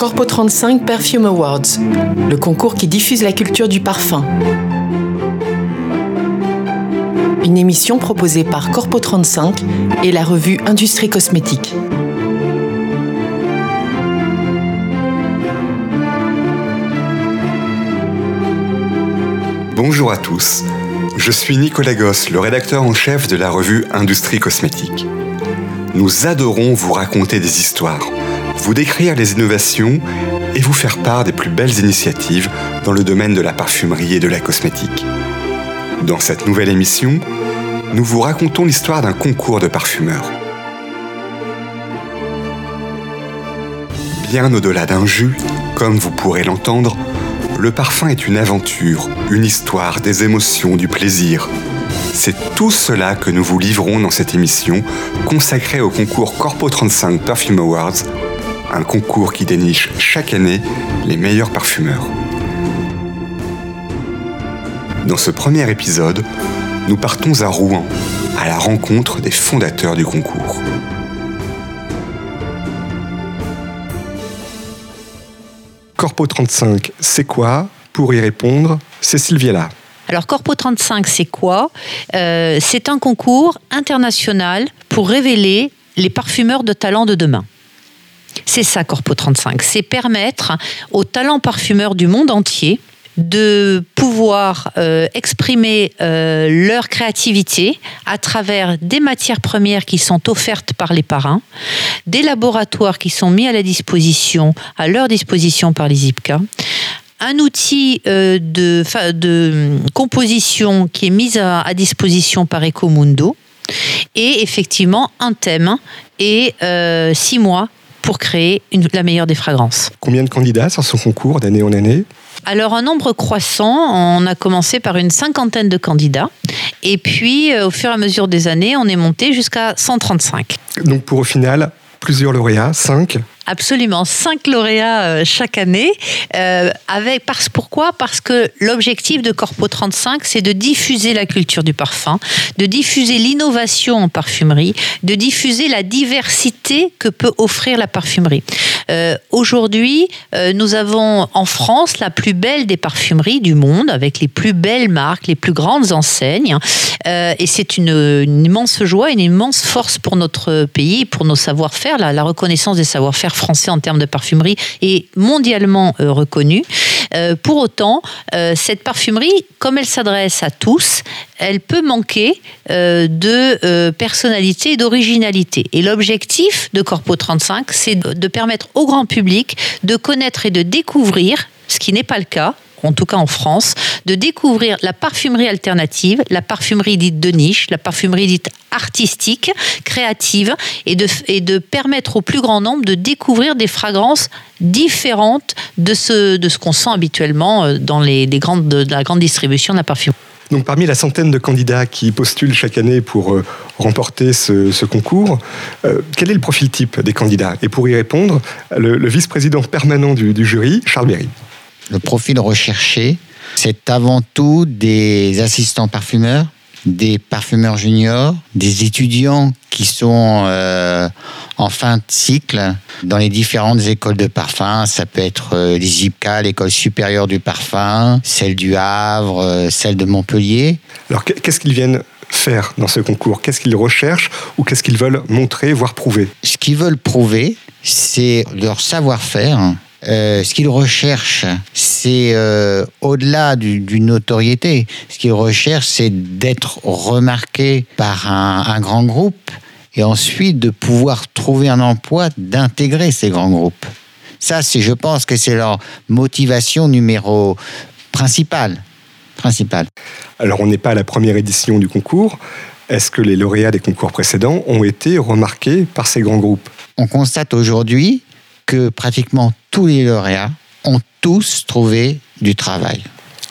Corpo 35 Perfume Awards, le concours qui diffuse la culture du parfum. Une émission proposée par Corpo 35 et la revue Industrie Cosmétique. Bonjour à tous, je suis Nicolas Gosse, le rédacteur en chef de la revue Industrie Cosmétique. Nous adorons vous raconter des histoires, vous décrire les innovations et vous faire part des plus belles initiatives dans le domaine de la parfumerie et de la cosmétique. Dans cette nouvelle émission, nous vous racontons l'histoire d'un concours de parfumeurs. Bien au-delà d'un jus, comme vous pourrez l'entendre, le parfum est une aventure, une histoire, des émotions, du plaisir. C'est tout cela que nous vous livrons dans cette émission consacrée au concours Corpo 35 Perfume Awards, un concours qui déniche chaque année les meilleurs parfumeurs. Dans ce premier épisode, nous partons à Rouen, à la rencontre des fondateurs du concours. Corpo 35, c'est quoi? Pour y répondre, Cécile Viella. Alors Corpo 35, c'est quoi? Euh, C'est un concours international pour révéler les parfumeurs de talent de demain. C'est ça Corpo 35, c'est permettre aux talents parfumeurs du monde entier de pouvoir euh, exprimer euh, leur créativité à travers des matières premières qui sont offertes par les parrains, des laboratoires qui sont mis à la disposition, à leur disposition par les IPCA, un outil euh, de, composition qui est mis à, à disposition par Ecomundo et effectivement un thème et six mois pour créer une, la meilleure des fragrances. Combien de candidats sur ce concours d'année en année? Alors un nombre croissant, on a commencé par une cinquantaine de candidats et puis euh, au fur et à mesure des années, on est monté jusqu'à 135. Donc pour au final plusieurs lauréats, cinq Absolument, cinq lauréats euh, chaque année. Euh, avec, parce, pourquoi? Parce que l'objectif de Corpo 35, c'est de diffuser la culture du parfum, de diffuser l'innovation en parfumerie, de diffuser la diversité que peut offrir la parfumerie. Euh, Aujourd'hui, nous avons en France la plus belle des parfumeries du monde, avec les plus belles marques, les plus grandes enseignes. Et c'est une, une, immense joie, une immense force pour notre pays, pour nos savoir-faire, la, la reconnaissance des savoir-faire français en termes de parfumerie est mondialement euh, reconnu. Euh, pour autant, euh, cette parfumerie, comme elle s'adresse à tous, elle peut manquer de personnalité et d'originalité. Et l'objectif de Corpo 35, c'est de permettre au grand public de connaître et de découvrir, ce qui n'est pas le cas, en tout cas en France, de découvrir la parfumerie alternative, la parfumerie dite de niche, la parfumerie dite artistique, créative, et de, et de permettre au plus grand nombre de découvrir des fragrances différentes de ce, de ce qu'on sent habituellement euh, dans les, les grandes, de la grande distribution de la parfumerie. Donc parmi la centaine de candidats qui postulent chaque année pour euh, remporter ce, concours, euh, quel est le profil type des candidats? Et pour y répondre, le, le vice-président permanent du, du jury, Charles Berry. Le profil recherché, c'est avant tout des assistants parfumeurs, des parfumeurs juniors, des étudiants qui sont euh, en fin de cycle dans les différentes écoles de parfum. Ça peut être euh, les IPCA, l'école supérieure du parfum, celle du Havre, euh, celle de Montpellier. Alors qu'est-ce qu'ils viennent faire dans ce concours? Qu'est-ce qu'ils recherchent ou qu'est-ce qu'ils veulent montrer, voire prouver? Ce qu'ils veulent prouver, c'est leur savoir-faire euh, ce qu'ils recherchent, c'est euh, au-delà d'une du notoriété. Ce qu'ils recherchent, c'est d'être remarqué par un, un, grand groupe et ensuite de pouvoir trouver un emploi, d'intégrer ces grands groupes. Ça, c'est, je pense que c'est leur motivation numéro principale. principale. Alors, on n'est pas à la première édition du concours. Est-ce que les lauréats des concours précédents ont été remarqués par ces grands groupes? On constate aujourd'hui que pratiquement tous les lauréats ont tous trouvé du travail.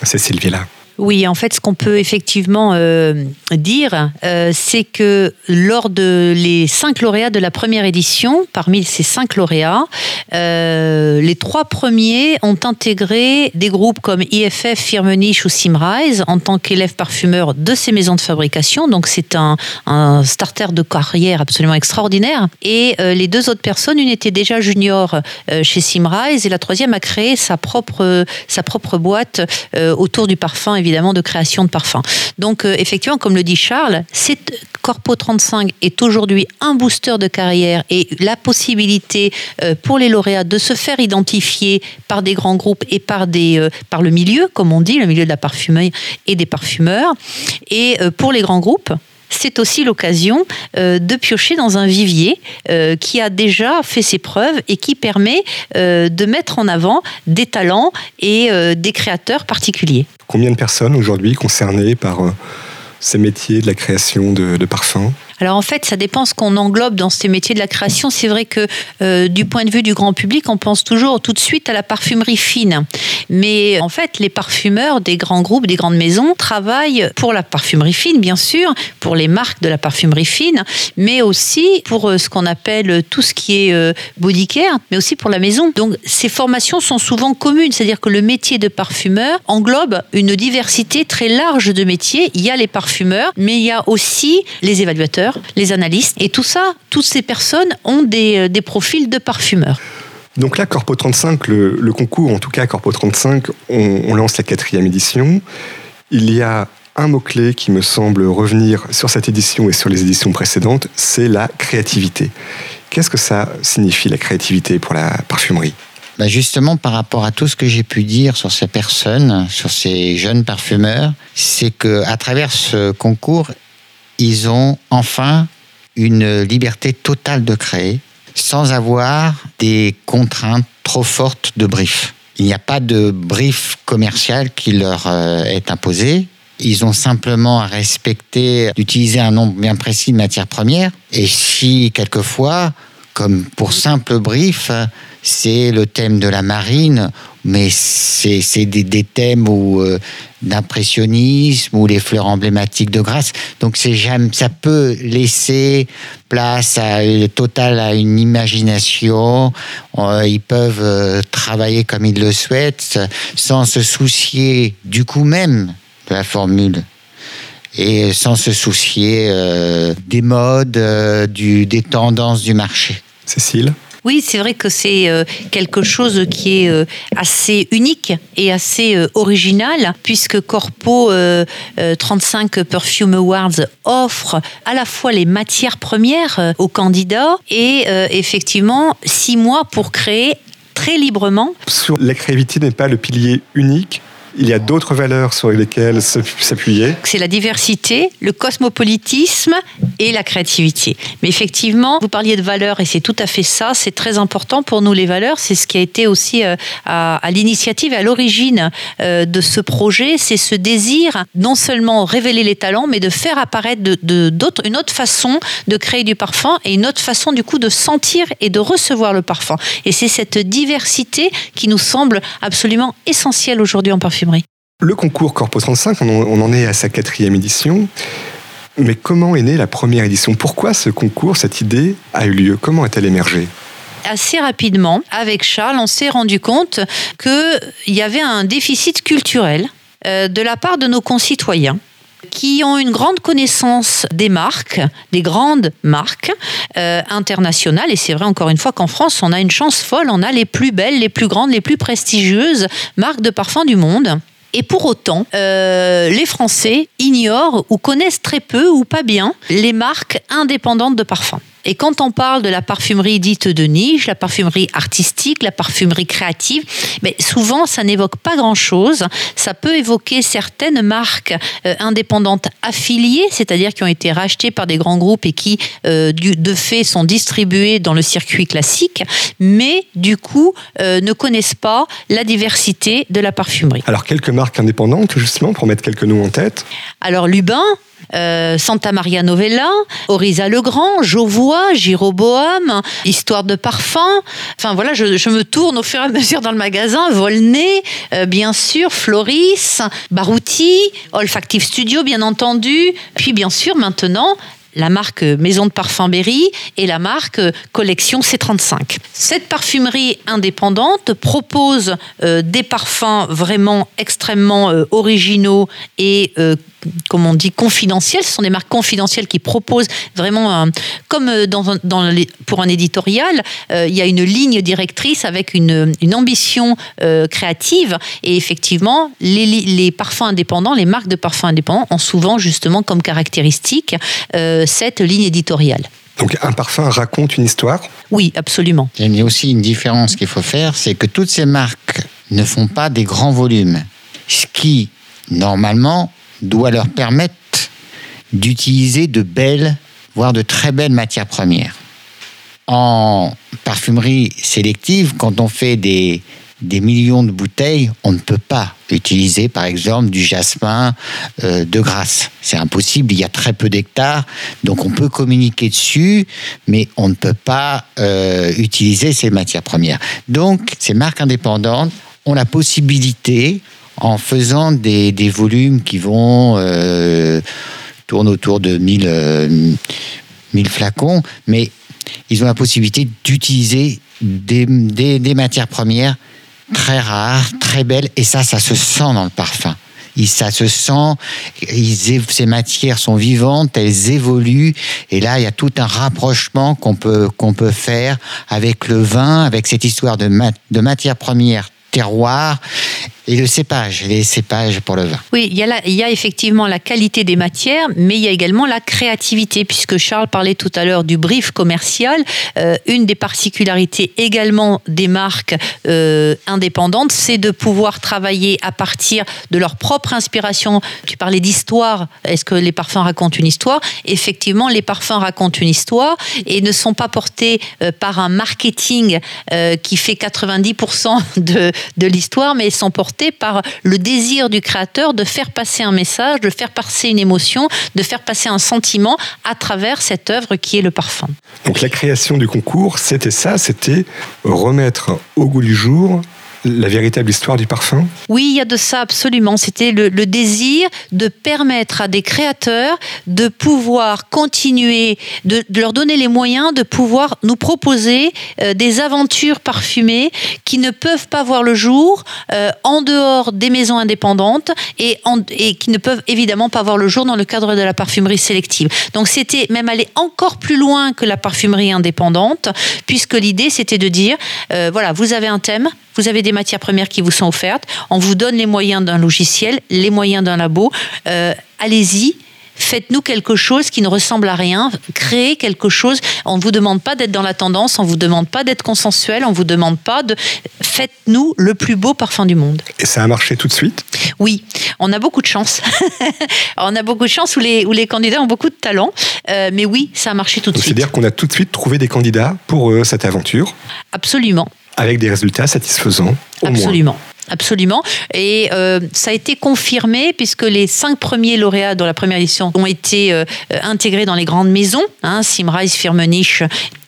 C'est Sylvie là. Oui, en fait, ce qu'on peut effectivement euh, dire, euh, c'est que lors de les cinq lauréats de la première édition, parmi ces cinq lauréats, euh, les trois premiers ont intégré des groupes comme IFF, Firmenich ou Simrise en tant qu'élèves parfumeurs de ces maisons de fabrication. Donc, c'est un, un, starter de carrière absolument extraordinaire. Et les deux autres personnes, une était déjà junior chez Simrise et la troisième a créé sa propre, sa propre boîte autour du parfum, évidemment évidemment de création de parfums. Donc euh, effectivement, comme le dit Charles, Corpo 35 est aujourd'hui un booster de carrière et la possibilité euh, pour les lauréats de se faire identifier par des grands groupes et par, des, euh, par le milieu, comme on dit, le milieu de la parfumerie et des parfumeurs. Et pour les grands groupes, c'est aussi l'occasion euh, de piocher dans un vivier euh, qui a déjà fait ses preuves et qui permet euh, de mettre en avant des talents et des créateurs particuliers. Combien de personnes aujourd'hui concernées par ces métiers de la création de, de parfums? Alors en fait, ça dépend ce qu'on englobe dans ces métiers de la création. C'est vrai que euh, du point de vue du grand public, on pense toujours tout de suite à la parfumerie fine. Mais en fait, les parfumeurs des grands groupes, des grandes maisons travaillent pour la parfumerie fine, bien sûr, pour les marques de la parfumerie fine, mais aussi pour euh, ce qu'on appelle tout ce qui est euh, body care, mais aussi pour la maison. Donc ces formations sont souvent communes, c'est-à-dire que le métier de parfumeur englobe une diversité très large de métiers. Il y a les parfumeurs, mais il y a aussi les évaluateurs les analystes. Et tout ça, toutes ces personnes ont des, euh, profils de parfumeurs. Donc là, Corpo 35, le, concours, en tout cas Corpo 35, on, lance la quatrième édition. Il y a un mot-clé qui me semble revenir sur cette édition et sur les éditions précédentes, c'est la créativité. Qu'est-ce que ça signifie la créativité pour la parfumerie? Bah, justement, par rapport à tout ce que j'ai pu dire sur ces personnes, sur ces jeunes parfumeurs, c'est que à travers ce concours, ils ont enfin une liberté totale de créer sans avoir des contraintes trop fortes de brief. Il n'y a pas de brief commercial qui leur euh, est imposé. Ils ont simplement à respecter, d'utiliser un nombre bien précis de matières premières. Et si quelquefois, comme pour simple brief, c'est le thème de la marine, mais c'est des, thèmes euh, d'impressionnisme ou les fleurs emblématiques de grâce. Donc ça peut laisser place à, totale à une imagination. Euh, ils peuvent euh, travailler comme ils le souhaitent sans se soucier du coup même de la formule et sans se soucier des modes, des tendances du marché. Cécile oui, c'est vrai que c'est euh, quelque chose qui est euh, assez unique et assez euh, original, puisque Corpo 35 Perfume Awards offre à la fois les matières premières aux candidats et effectivement six mois pour créer très librement. la créativité n'est pas le pilier unique il y a d'autres valeurs sur lesquelles s'appuyer. C'est la diversité, le cosmopolitisme et la créativité. Mais effectivement, vous parliez de valeurs et c'est tout à fait ça. C'est très important pour nous les valeurs. C'est ce qui a été aussi euh, à, l'initiative, à l'origine euh, de ce projet. C'est ce désir non seulement révéler les talents, mais de faire apparaître de, une autre façon de créer du parfum et une autre façon du coup de sentir et de recevoir le parfum. Et c'est cette diversité qui nous semble absolument essentielle aujourd'hui en parfumerie. Le concours Corpo 35, on en est à sa quatrième édition. Mais comment est née la première édition? Pourquoi ce concours, cette idée a eu lieu? Comment a-t-elle émergé assez rapidement, avec Charles, on s'est rendu compte qu'il y avait un déficit culturel euh, de la part de nos concitoyens qui ont une grande connaissance des marques, des grandes marques euh, internationales. Et c'est vrai encore une fois qu'en France, on a une chance folle, on a les plus belles, les plus grandes, les plus prestigieuses marques de parfums du monde. Et pour autant, euh, les Français ignorent ou connaissent très peu ou pas bien les marques indépendantes de parfums. Et quand on parle de la parfumerie dite de niche, la parfumerie artistique, la parfumerie créative, mais souvent ça n'évoque pas grand-chose. Ça peut évoquer certaines marques euh, indépendantes affiliées, c'est-à-dire qui ont été rachetées par des grands groupes et qui euh, de fait sont distribuées dans le circuit classique, mais du coup euh, ne connaissent pas la diversité de la parfumerie. Alors quelques marques indépendantes justement pour mettre quelques noms en tête. Alors Lubin, euh, Santa Maria Novella, Orisa le Grand, Jovois, Giroboam, Histoire de parfum. Enfin voilà, je, me tourne au fur et à mesure dans le magasin. Volney, euh, bien sûr, Floris, Barouti, Olfactive Studio, bien entendu. Puis bien sûr, maintenant, la marque Maison de Parfum Berry et la marque Collection C35. Cette parfumerie indépendante propose euh, des parfums vraiment extrêmement originaux et comme on dit, confidentielles. Ce sont des marques confidentielles qui proposent vraiment, comme dans, dans pour un éditorial, il y a une ligne directrice avec une, une ambition créative. Et effectivement, les, les, parfums indépendants, les marques de parfums indépendants ont souvent justement comme caractéristique cette ligne éditoriale. Donc un parfum raconte une histoire? Oui, absolument. Il y a aussi une différence qu'il faut faire, c'est que toutes ces marques ne font pas des grands volumes, ce qui, normalement, doit leur permettre d'utiliser de belles, voire de très belles matières premières. En parfumerie sélective, quand on fait des, des millions de bouteilles, on ne peut pas utiliser par exemple du jasmin euh, de Grasse. C'est impossible, il y a très peu d'hectares, donc on peut communiquer dessus, mais on ne peut pas euh, utiliser ces matières premières. Donc ces marques indépendantes ont la possibilité, en faisant des, volumes qui vont euh, tourner autour de 1000, 1000 flacons, mais ils ont la possibilité d'utiliser des, des matières premières très rare, très belle, et ça, ça se sent dans le parfum. ça se sent, ces matières sont vivantes, elles évoluent, et là, il y a tout un rapprochement qu'on peut, peut faire avec le vin, avec cette histoire de, de matière première terroir et le cépage, les cépages pour le vin. Oui, il y, a effectivement la qualité des matières, mais il y a également la créativité, puisque Charles parlait tout à l'heure du brief commercial. Euh, une des particularités également des marques euh, indépendantes, c'est de pouvoir travailler à partir de leur propre inspiration. Tu parlais d'histoire. Est-ce que les parfums racontent une histoire? Effectivement, les parfums racontent une histoire et ne sont pas portés euh, par un marketing qui fait 90% de, l'histoire, mais sont portés par le désir du créateur de faire passer un message, de faire passer une émotion, de faire passer un sentiment à travers cette œuvre qui est le parfum. Donc la création du concours, c'était ça, c'était remettre au goût du jour la véritable histoire du parfum? Oui, il y a de ça absolument. C'était le, désir de permettre à des créateurs de pouvoir continuer, de, leur donner les moyens de pouvoir nous proposer euh, des aventures parfumées qui ne peuvent pas voir le jour euh, en dehors des maisons indépendantes et, qui ne peuvent évidemment pas voir le jour dans le cadre de la parfumerie sélective. Donc c'était même aller encore plus loin que la parfumerie indépendante, puisque l'idée c'était de dire, euh, voilà, vous avez un thème, vous avez des matières premières qui vous sont offertes, on vous donne les moyens d'un logiciel, les moyens d'un labo, euh, allez-y. Faites-nous quelque chose qui ne ressemble à rien, créez quelque chose. On ne vous demande pas d'être dans la tendance, on ne vous demande pas d'être consensuel, on ne vous demande pas de. Faites-nous le plus beau parfum du monde. Et ça a marché tout de suite? Oui, on a beaucoup de chance. on a beaucoup de chance où les, où les candidats ont beaucoup de talent. Euh, mais oui, ça a marché tout de suite. C'est-à-dire qu'on a tout de suite trouvé des candidats pour euh, cette aventure? Absolument avec des résultats satisfaisants. Absolument. Absolument. Et euh, ça a été confirmé puisque les cinq premiers lauréats dans la première édition ont été euh, intégrés dans les grandes maisons, hein, Simrise, Firmenich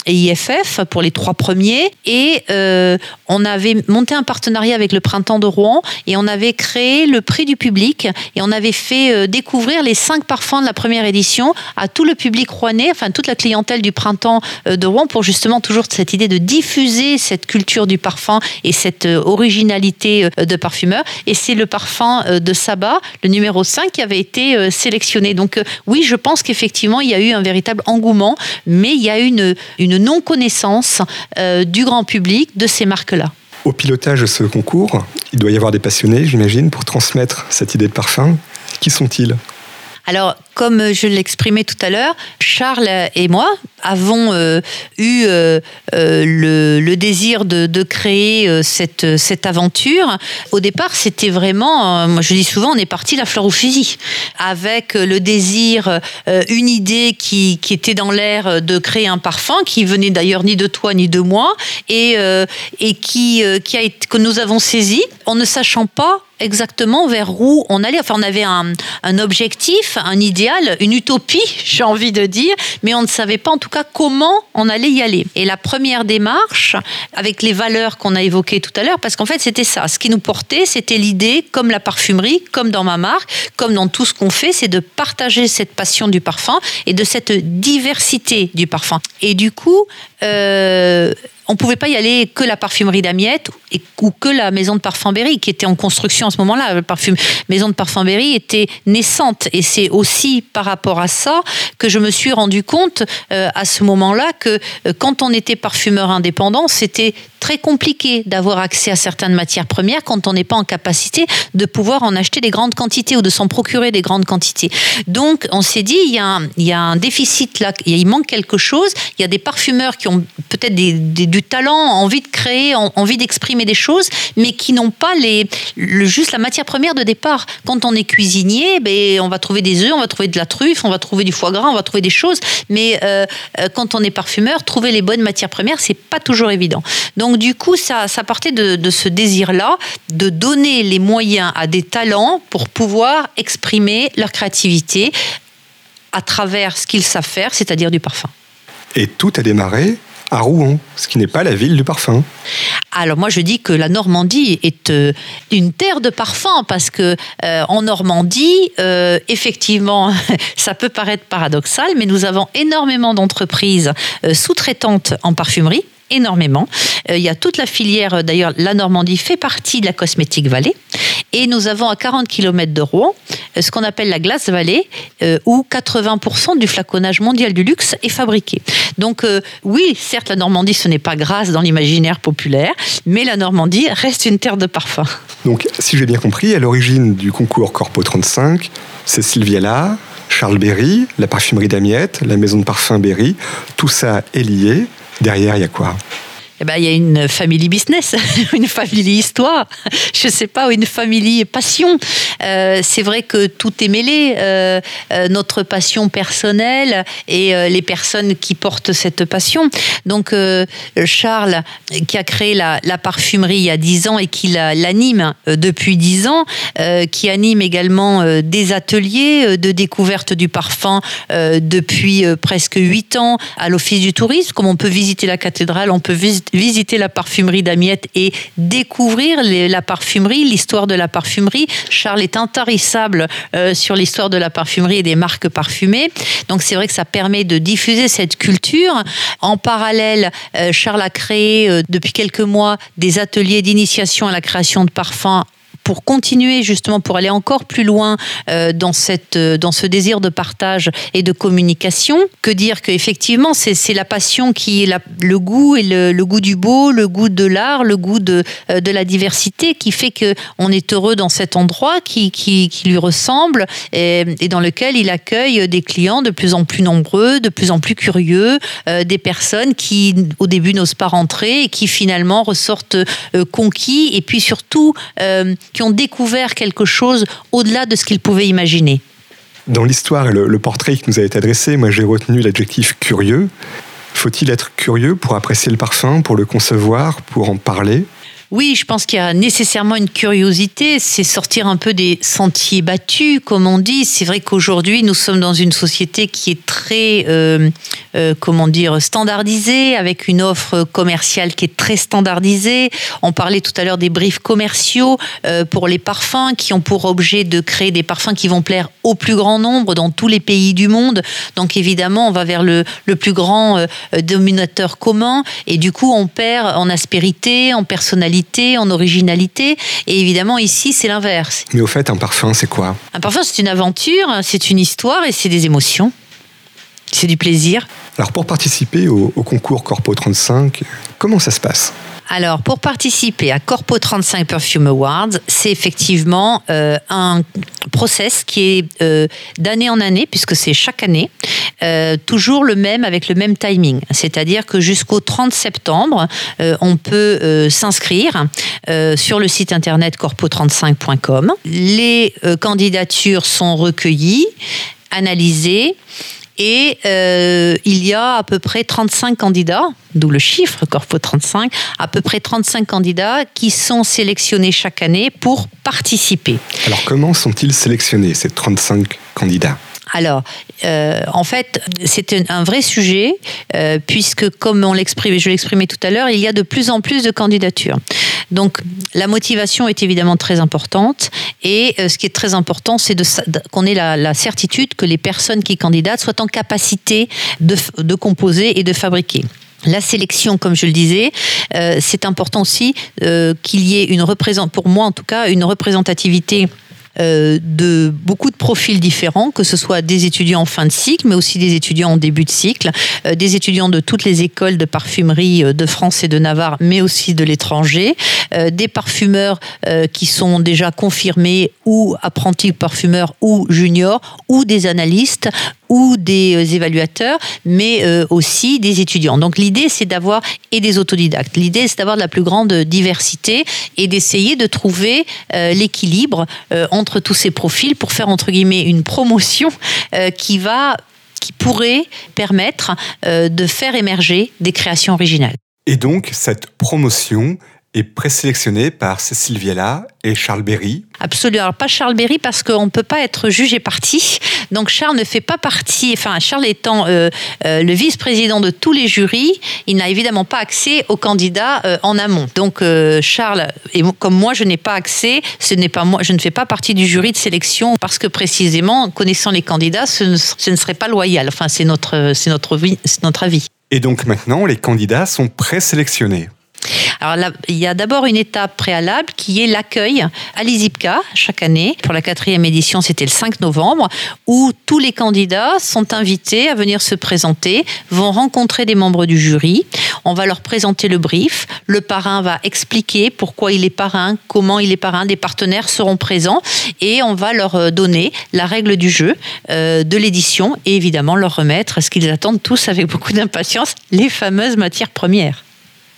et IFF pour les trois premiers. Et euh, on avait monté un partenariat avec le Printemps de Rouen et on avait créé le prix du public et on avait fait euh, découvrir les cinq parfums de la première édition à tout le public rouennais, enfin toute la clientèle du Printemps euh, de Rouen pour justement toujours cette idée de diffuser cette culture du parfum et cette originalité de parfumeur. Et c'est le parfum de Saba, le numéro 5, qui avait été sélectionné. Donc oui, je pense qu'effectivement, il y a eu un véritable engouement, mais il y a une, une une non-connaissance euh, du grand public de ces marques-là. Au pilotage de ce concours, il doit y avoir des passionnés, j'imagine, pour transmettre cette idée de parfum. Qui sont-ils? Alors, comme je l'exprimais tout à l'heure, Charles et moi avons euh, eu euh, euh, le, désir de, créer cette, cette, aventure. Au départ, c'était vraiment, moi je dis souvent, on est parti la fleur au fusil, avec le désir, une idée qui, qui était dans l'air de créer un parfum, qui venait d'ailleurs ni de toi ni de moi, et, et qui, qui a été, que nous avons saisi, en ne sachant pas exactement vers où on allait. Enfin, on avait un, objectif, un idéal, une utopie, j'ai envie de dire, mais on ne savait pas en tout cas comment on allait y aller. Et la première démarche, avec les valeurs qu'on a évoquées tout à l'heure, parce qu'en fait, c'était ça. Ce qui nous portait, c'était l'idée, comme la parfumerie, comme dans ma marque, comme dans tout ce qu'on fait, c'est de partager cette passion du parfum et de cette diversité du parfum. Et du coup, euh, on pouvait pas y aller que la parfumerie d'Amiette ou que la maison de parfum Berry qui était en construction à ce moment-là. La maison de parfum Berry était naissante et c'est aussi par rapport à ça que je me suis rendu compte euh, à ce moment-là que euh, quand on était parfumeur indépendant, c'était très compliqué d'avoir accès à certaines matières premières quand on n'est pas en capacité de pouvoir en acheter des grandes quantités ou de s'en procurer des grandes quantités. Donc on s'est dit, il y, a un, il y a un déficit là, il manque quelque chose, il y a des parfumeurs qui ont peut-être des, du talent, envie de créer, envie d'exprimer des choses, mais qui n'ont pas le, juste la matière première de départ. Quand on est cuisinier, ben, on va trouver des œufs, on va trouver de la truffe, on va trouver du foie gras, on va trouver des choses, mais euh, euh quand on est parfumeur, trouver les bonnes matières premières, c'est pas toujours évident. Donc du coup, ça, ça partait de ce désir-là de donner les moyens à des talents pour pouvoir exprimer leur créativité à travers ce qu'ils savent faire, c'est-à-dire du parfum. Et tout a démarré à Rouen, ce qui n'est pas la ville du parfum. Alors moi je dis que la Normandie est euh, une terre de parfum parce que euh, en Normandie, euh, effectivement, ça peut paraître paradoxal, mais nous avons énormément d'entreprises sous-traitantes en parfumerie énormément. Il y a toute la filière, d'ailleurs, la Normandie fait partie de la Cosmétique Vallée. Et nous avons à 40 km de Rouen euh, ce qu'on appelle la glace vallée, euh, où 80% du flaconnage mondial du luxe est fabriqué. Donc euh, oui, certes, la Normandie, ce n'est pas grâce dans l'imaginaire populaire, mais la Normandie reste une terre de parfum. Donc, si j'ai bien compris, à l'origine du concours Corpo 35, c'est Sylvia Charles Berry, la parfumerie d'Amiette, la maison de parfum Berry, tout ça est lié. Derrière, il y a quoi? Eh ben, il y a une famille business, une famille histoire, je sais pas, une famille passion. Euh, c'est vrai que tout est mêlé, euh, euh, notre passion personnelle et euh, les personnes qui portent cette passion. Donc euh, Charles, qui a créé la, la, parfumerie il y a 10 ans et qui l'anime depuis 10 ans, qui anime également des ateliers de découverte du parfum depuis presque 8 ans à l'Office du tourisme. Comme on peut visiter la cathédrale, on peut visiter visiter la parfumerie d'Amiette et découvrir la parfumerie, l'histoire de la parfumerie. Charles est intarissable euh, sur l'histoire de la parfumerie et des marques parfumées. Donc c'est vrai que ça permet de diffuser cette culture. En parallèle, euh, Charles a créé euh, depuis quelques mois des ateliers d'initiation à la création de parfums pour continuer justement, pour aller encore plus loin euh, dans, cette, euh, dans ce désir de partage et de communication, que dire qu'effectivement, c'est la passion qui est la, le goût et le, le, goût du beau, le goût de l'art, le goût de, euh, de la diversité qui fait qu'on est heureux dans cet endroit qui, qui, qui lui ressemble et, et, dans lequel il accueille des clients de plus en plus nombreux, de plus en plus curieux, euh, des personnes qui au début n'osent pas rentrer et qui finalement ressortent euh, conquis. Et puis surtout euh, qui ont découvert quelque chose au-delà de ce qu'ils pouvaient imaginer. Dans l'histoire et le, portrait qui nous a été adressé, moi j'ai retenu l'adjectif curieux. Faut-il être curieux pour apprécier le parfum, pour le concevoir, pour en parler? Oui, je pense qu'il y a nécessairement une curiosité, c'est sortir un peu des sentiers battus, comme on dit. C'est vrai qu'aujourd'hui, nous sommes dans une société qui est très, euh, euh, comment dire, standardisée, avec une offre commerciale qui est très standardisée. On parlait tout à l'heure des briefs commerciaux euh, pour les parfums, qui ont pour objet de créer des parfums qui vont plaire au plus grand nombre dans tous les pays du monde. Donc évidemment, on va vers le, le plus grand dominateur commun, et du coup, on perd en aspérité, en personnalité en originalité. Et évidemment, ici, c'est l'inverse. Mais au fait, un parfum, c'est quoi? Un parfum, c'est une aventure, c'est une histoire et c'est des émotions. C'est du plaisir. Alors, pour participer au, au concours Corpo 35, comment ça se passe? Alors, pour participer à Corpo 35 Perfume Awards, c'est effectivement euh, un process qui est euh, d'année en année, puisque c'est chaque année, euh, toujours le même avec le même timing. C'est-à-dire que jusqu'au 30 septembre, on peut s'inscrire sur le site internet corpo35.com. Les candidatures sont recueillies, analysées Et euh, il y a à peu près 35 candidats, d'où le chiffre Corpo 35, à peu près 35 candidats qui sont sélectionnés chaque année pour participer. Alors comment sont-ils sélectionnés, ces 35 candidats? Alors, euh, en fait, c'est un vrai sujet, euh, puisque, comme on je l'exprimais tout à l'heure, il y a de plus en plus de candidatures. Donc, la motivation est évidemment très importante, et euh, ce qui est très important, c'est qu'on ait la, certitude que les personnes qui candidatent soient en capacité de, de composer et de fabriquer. La sélection, comme je le disais, c'est important aussi qu'il y ait une représent pour moi en tout cas, une représentativité euh, de beaucoup de profils différents, que ce soit des étudiants en fin de cycle, mais aussi des étudiants en début de cycle, euh, des étudiants de toutes les écoles de parfumerie euh, de France et de Navarre, mais aussi de l'étranger, des parfumeurs qui sont déjà confirmés ou apprentis parfumeurs ou juniors, ou des analystes, ou des euh, évaluateurs, mais euh, aussi des étudiants. Donc l'idée, c'est d'avoir, et des autodidactes, l'idée, c'est d'avoir de la plus grande diversité et d'essayer de trouver euh, l'équilibre entre tous ces profils pour faire, entre guillemets, une promotion qui va qui pourrait permettre de faire émerger des créations originales. Et donc, cette promotion, est présélectionné par Cécile Viella et Charles Berry. Absolument. Alors, pas Charles Berry parce qu'on ne peut pas être jugé parti. Donc Charles ne fait pas partie, enfin Charles étant euh, euh, le vice-président de tous les jurys, il n'a évidemment pas accès aux candidats euh, en amont. Donc Charles, et comme moi je n'ai pas accès, ce n'est pas moi, je ne fais pas partie du jury de sélection parce que précisément, connaissant les candidats, ce ne, ce ne serait pas loyal. Enfin, c'est notre, c'est notre, notre avis. Et donc maintenant, les candidats sont présélectionnés. Alors il y a d'abord une étape préalable qui est l'accueil à l'ISIPCA chaque année. Pour la quatrième édition, c'était le 5 novembre, où tous les candidats sont invités à venir se présenter, vont rencontrer des membres du jury. On va leur présenter le brief. Le parrain va expliquer pourquoi il est parrain, comment il est parrain. Des partenaires seront présents et on va leur euh, donner la règle du jeu euh, de l'édition et évidemment leur remettre ce qu'ils attendent tous avec beaucoup d'impatience, les fameuses matières premières.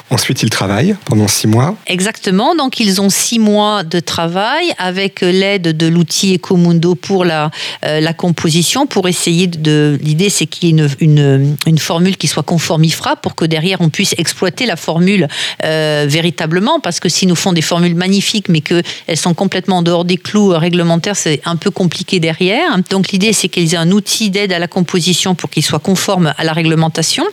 Ensuite, ils travaillent pendant six mois. Exactement. Donc, ils ont six mois de travail avec l'aide de l'outil Ecomundo pour la, euh, composition, pour essayer de. L'idée, c'est qu'il y ait une, une, formule qui soit conforme IFRA pour que derrière, on puisse exploiter la formule euh, véritablement. Parce que si nous font des formules magnifiques, mais qu'elles sont complètement en dehors des clous réglementaires, c'est un peu compliqué derrière. Donc, l'idée, c'est qu'ils aient un outil d'aide à la composition pour qu'il soit conforme à la réglementation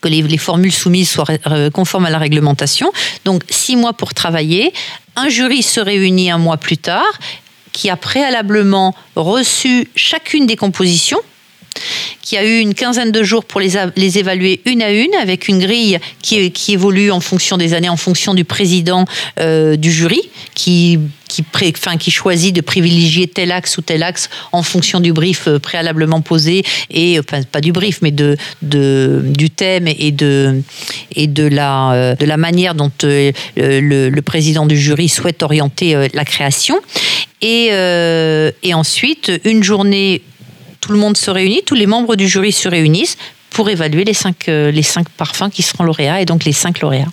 que les, formules soumises soient conformes à la réglementation. Donc six mois pour travailler. Un jury se réunit un mois plus tard qui a préalablement reçu chacune des compositions qui a eu une quinzaine de jours pour les, les évaluer une à une, avec une grille qui, qui, évolue en fonction des années, en fonction du président euh, du jury, qui, qui, pré, qui choisit de privilégier tel axe ou tel axe en fonction du brief euh, préalablement posé, et enfin, pas du brief, mais de, de, du thème et de, et de, la, euh, de la manière dont le, président du jury souhaite orienter la création. Et ensuite, une journée tout le monde se réunit, tous les membres du jury se réunissent pour évaluer les cinq, euh, les cinq parfums qui seront lauréats et donc les cinq lauréats.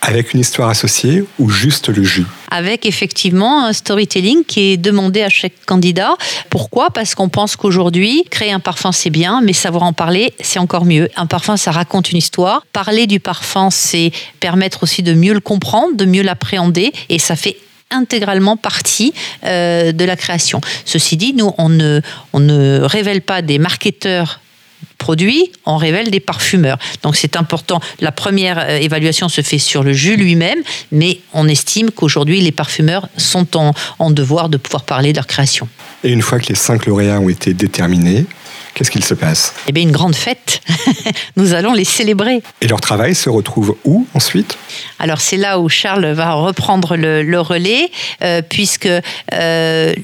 Avec une histoire associée ou juste le jus? Avec effectivement un storytelling qui est demandé à chaque candidat. Pourquoi? Parce qu'on pense qu'aujourd'hui, créer un parfum c'est bien, mais savoir en parler c'est encore mieux. Un parfum ça raconte une histoire. Parler du parfum c'est permettre aussi de mieux le comprendre, de mieux l'appréhender et ça fait intégralement partie euh, de la création. Ceci dit, nous, on ne, on ne révèle pas des marketeurs produits, on révèle des parfumeurs. Donc c'est important. La première euh, évaluation se fait sur le jus lui-même, mais on estime qu'aujourd'hui les parfumeurs sont en, en, devoir de pouvoir parler de leur création. Et une fois que les cinq lauréats ont été déterminés, Qu'est-ce qu'il se passe? Eh bien, une grande fête. Nous allons les célébrer. Et leur travail se retrouve où ensuite? Alors, c'est là où Charles va reprendre le, relais, euh, puisque euh,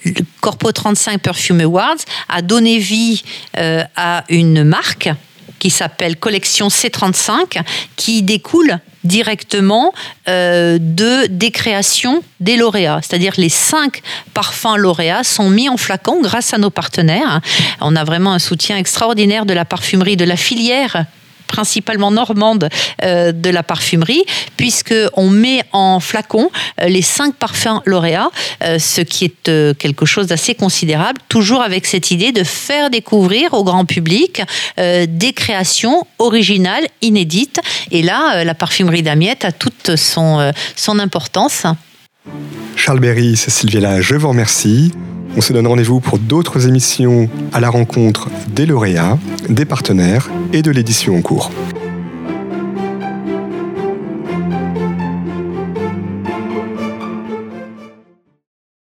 Corpo 35 Perfume Awards a donné vie euh, à une marque qui s'appelle Collection C35, qui découle directement euh, de des créations des lauréats. C'est-à-dire les cinq parfums lauréats sont mis en flacon grâce à nos partenaires. On a vraiment un soutien extraordinaire de la parfumerie, de la filière principalement normande de la parfumerie, puisque on met en flacon les cinq parfums lauréats, ce qui est quelque chose d'assez considérable, toujours avec cette idée de faire découvrir au grand public des créations originales, inédites. Et là, la parfumerie d'Amiette a toute son importance. Charles Berry, Cécile Viella, je vous remercie. On se donne rendez-vous pour d'autres émissions à la rencontre des lauréats, des partenaires et de l'édition en cours.